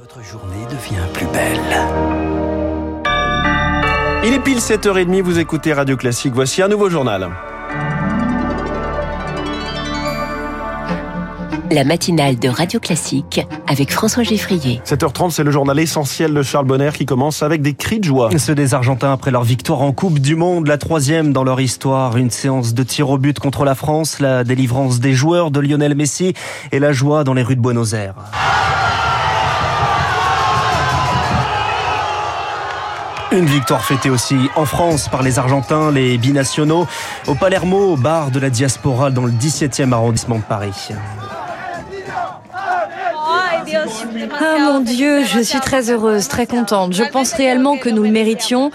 Votre journée devient plus belle. Il est pile 7h30, vous écoutez Radio Classique. Voici un nouveau journal. La matinale de Radio Classique avec François Geffrier. 7h30, c'est le journal essentiel de Charles Bonner qui commence avec des cris de joie. Ceux des Argentins après leur victoire en Coupe du Monde, la troisième dans leur histoire. Une séance de tir au but contre la France, la délivrance des joueurs de Lionel Messi et la joie dans les rues de Buenos Aires. Une victoire fêtée aussi en France par les Argentins, les binationaux, au Palermo, au bar de la diaspora dans le 17e arrondissement de Paris. Ah mon Dieu, je suis très heureuse, très contente. Je pense réellement que nous le méritions.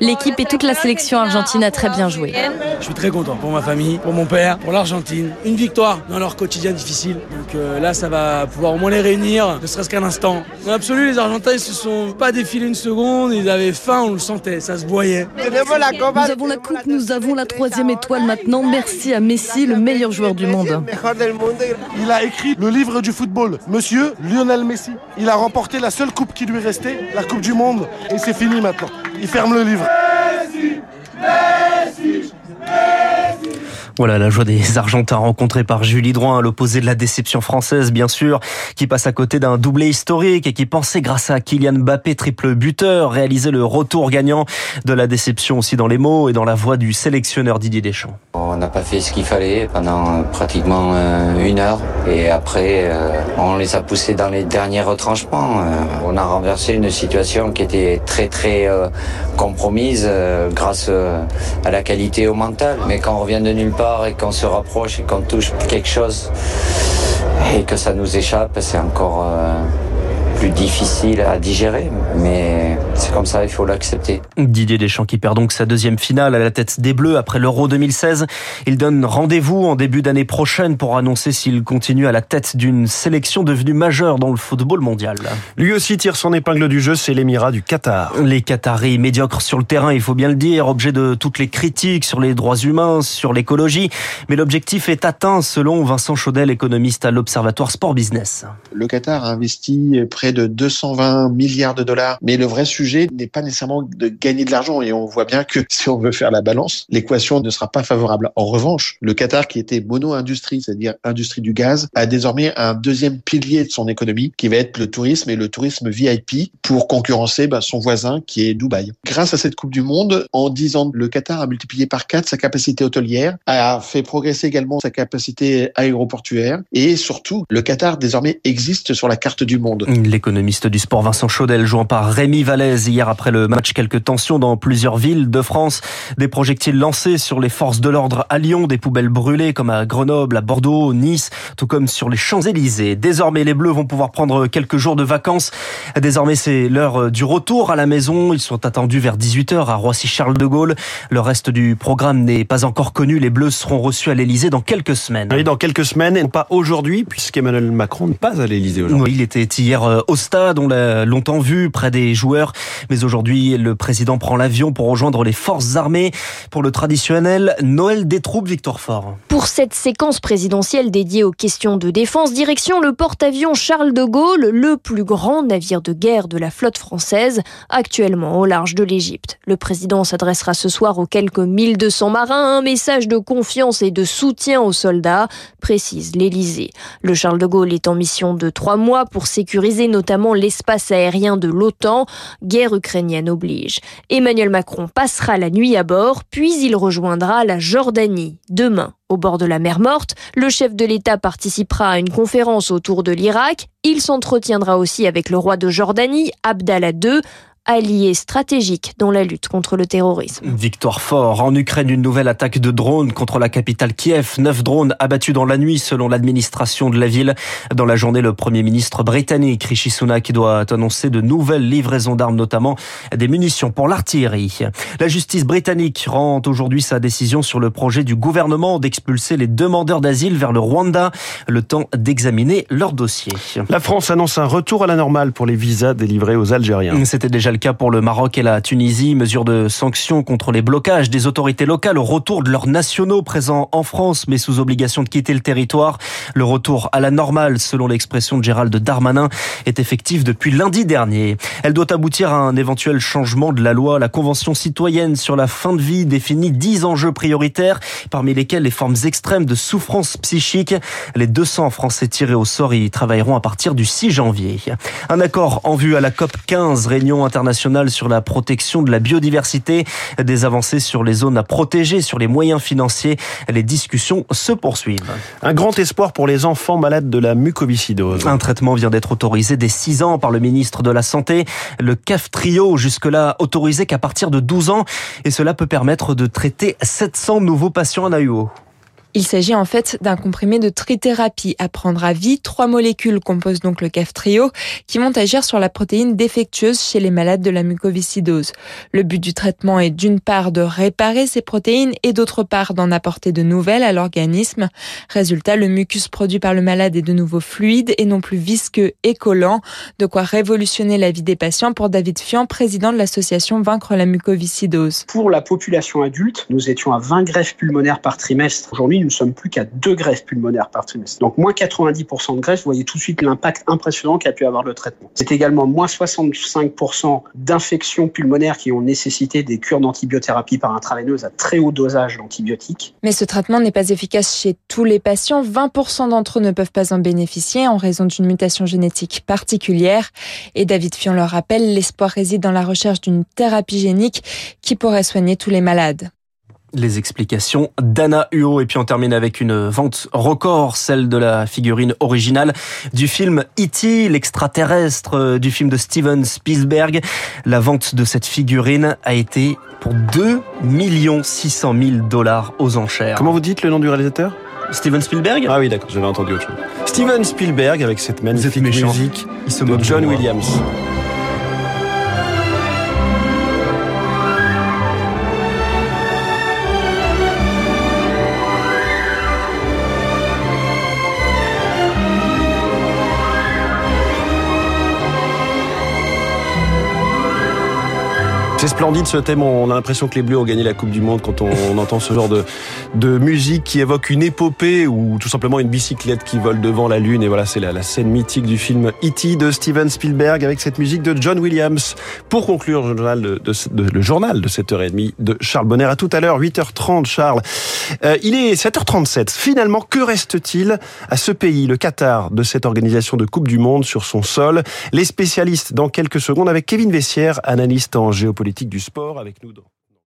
L'équipe et toute la sélection argentine a très bien joué. Je suis très content pour ma famille, pour mon père, pour l'Argentine. Une victoire dans leur quotidien difficile. Donc euh, là, ça va pouvoir au moins les réunir, ne serait-ce qu'un instant. Dans l'absolu, les Argentins, ils se sont pas défilés une seconde. Ils avaient faim, on le sentait, ça se voyait. Nous avons la coupe, nous avons la troisième étoile maintenant. Merci à Messi, le meilleur joueur du monde. Il a écrit le livre du football. Monsieur Lionel Messi. Il a remporté la seule coupe qui lui restait, la Coupe du Monde. Et c'est fini maintenant. Il ferme le livre. Voilà la joie des Argentins rencontrés par Julie Drouin l'opposé de la déception française, bien sûr, qui passe à côté d'un doublé historique et qui pensait, grâce à Kylian Mbappé, triple buteur, réaliser le retour gagnant de la déception aussi dans les mots et dans la voix du sélectionneur Didier Deschamps. On n'a pas fait ce qu'il fallait pendant pratiquement euh, une heure et après euh, on les a poussés dans les derniers retranchements. Euh, on a renversé une situation qui était très très compromise grâce à la qualité au mental. Mais quand on revient de nulle part et qu'on se rapproche et qu'on touche quelque chose et que ça nous échappe, c'est encore plus difficile à digérer. Mais c'est comme ça, il faut l'accepter. Didier Deschamps qui perd donc sa deuxième finale à la tête des Bleus après l'Euro 2016. Il donne rendez-vous en début d'année prochaine pour annoncer s'il continue à la tête d'une sélection devenue majeure dans le football mondial. Lui aussi tire son épingle du jeu, c'est l'émirat du Qatar. Les Qataris médiocres sur le terrain, il faut bien le dire, objet de toutes les critiques sur les droits humains, sur l'écologie. Mais l'objectif est atteint selon Vincent Chaudel, économiste à l'Observatoire Sport Business. Le Qatar a investi près de 220 milliards de dollars. Mais le vrai sujet n'est pas nécessairement de gagner de l'argent. Et on voit bien que si on veut faire la balance, l'équation ne sera pas favorable. En revanche, le Qatar, qui était mono-industrie, c'est-à-dire industrie du gaz, a désormais un deuxième pilier de son économie, qui va être le tourisme et le tourisme VIP pour concurrencer bah, son voisin qui est Dubaï. Grâce à cette Coupe du Monde, en 10 ans, le Qatar a multiplié par 4 sa capacité hôtelière, a fait progresser également sa capacité aéroportuaire et surtout, le Qatar désormais existe sur la carte du monde. L'économiste du sport Vincent Chaudel jouant par Rémi Vallès hier après le match. Quelques tensions dans plusieurs villes de France. Des projectiles lancés sur les forces de l'ordre à Lyon, des poubelles brûlées comme à Grenoble, à Bordeaux, Nice, tout comme sur les Champs-Élysées. Désormais, les Bleus vont pouvoir prendre quelques jours de vacances. Désormais, c'est l'heure du retour à la maison. Ils sont attendus vers 18h à Roissy-Charles de Gaulle. Le reste du programme n'est pas encore connu. Les Bleus seront reçus à l'Élysée dans quelques semaines. Oui, dans quelques semaines, et pas aujourd'hui, puisqu'Emmanuel Macron n'est pas à l'Élysée aujourd'hui. Oui, il était hier euh, au stade, on l'a longtemps vu, près des joueurs. Mais aujourd'hui, le président prend l'avion pour rejoindre les forces armées pour le traditionnel Noël des troupes Victor Fort. Pour cette séquence présidentielle dédiée aux questions de défense, direction le porte-avions Charles de Gaulle, le plus grand navire de guerre de la flotte française, actuellement au large de l'Égypte. Le président s'adressera ce soir aux quelques 1200 marins, un message de confiance et de soutien aux soldats, précise l'Élysée. Le Charles de Gaulle est en mission de trois mois pour sécuriser notamment l'espace aérien de l'OTAN. Guerre ukrainienne oblige. Emmanuel Macron passera la nuit à bord, puis il rejoindra la Jordanie demain. Au bord de la mer Morte, le chef de l'État participera à une conférence autour de l'Irak. Il s'entretiendra aussi avec le roi de Jordanie, Abdallah II allié stratégique dans la lutte contre le terrorisme. Victoire fort. En Ukraine, une nouvelle attaque de drones contre la capitale Kiev. Neuf drones abattus dans la nuit selon l'administration de la ville. Dans la journée, le premier ministre britannique Rishi Sunak doit annoncer de nouvelles livraisons d'armes, notamment des munitions pour l'artillerie. La justice britannique rend aujourd'hui sa décision sur le projet du gouvernement d'expulser les demandeurs d'asile vers le Rwanda, le temps d'examiner leur dossier. La France annonce un retour à la normale pour les visas délivrés aux Algériens. C'était déjà le cas pour le Maroc et la Tunisie. Mesure de sanctions contre les blocages des autorités locales au retour de leurs nationaux présents en France, mais sous obligation de quitter le territoire. Le retour à la normale, selon l'expression de Gérald Darmanin, est effectif depuis lundi dernier. Elle doit aboutir à un éventuel changement de la loi. La Convention citoyenne sur la fin de vie définit 10 enjeux prioritaires, parmi lesquels les formes extrêmes de souffrance psychique. Les 200 Français tirés au sort y travailleront à partir du 6 janvier. Un accord en vue à la COP 15, réunion internationale sur la protection de la biodiversité, des avancées sur les zones à protéger, sur les moyens financiers. Les discussions se poursuivent. Un grand espoir pour les enfants malades de la mucoviscidose. Un traitement vient d'être autorisé dès 6 ans par le ministre de la Santé. Le CAF Trio, jusque-là autorisé qu'à partir de 12 ans. Et cela peut permettre de traiter 700 nouveaux patients en AUO. Il s'agit en fait d'un comprimé de trithérapie à prendre à vie. Trois molécules composent donc le CAF-trio qui vont agir sur la protéine défectueuse chez les malades de la mucoviscidose. Le but du traitement est d'une part de réparer ces protéines et d'autre part d'en apporter de nouvelles à l'organisme. Résultat, le mucus produit par le malade est de nouveau fluide et non plus visqueux et collant, de quoi révolutionner la vie des patients pour David Fian, président de l'association Vaincre la mucoviscidose. Pour la population adulte, nous étions à 20 greffes pulmonaires par trimestre. Aujourd'hui, nous ne sommes plus qu'à deux greffes pulmonaires par trimestre. Donc moins 90% de greffes, vous voyez tout de suite l'impact impressionnant qu'a pu avoir le traitement. C'est également moins 65% d'infections pulmonaires qui ont nécessité des cures d'antibiothérapie par intraveineuse à très haut dosage d'antibiotiques. Mais ce traitement n'est pas efficace chez tous les patients. 20% d'entre eux ne peuvent pas en bénéficier en raison d'une mutation génétique particulière. Et David Fion le rappelle, l'espoir réside dans la recherche d'une thérapie génique qui pourrait soigner tous les malades. Les explications d'Anna Huot. Et puis on termine avec une vente record, celle de la figurine originale du film E.T., l'extraterrestre du film de Steven Spielberg. La vente de cette figurine a été pour 2 600 000 dollars aux enchères. Comment vous dites le nom du réalisateur? Steven Spielberg? Ah oui, d'accord, j'avais entendu autre chose. Steven Spielberg avec cette magnifique musique Il se de John Williams. C'est splendide ce thème. On a l'impression que les Bleus ont gagné la Coupe du Monde quand on, entend ce genre de, de musique qui évoque une épopée ou tout simplement une bicyclette qui vole devant la Lune. Et voilà, c'est la, scène mythique du film E.T. de Steven Spielberg avec cette musique de John Williams. Pour conclure le journal de, de, de le journal de 7h30 de Charles Bonner. À tout à l'heure, 8h30, Charles. Euh, il est 7h37. Finalement, que reste-t-il à ce pays, le Qatar, de cette organisation de Coupe du Monde sur son sol? Les spécialistes dans quelques secondes avec Kevin Vessière, analyste en géopolitique du sport avec nous.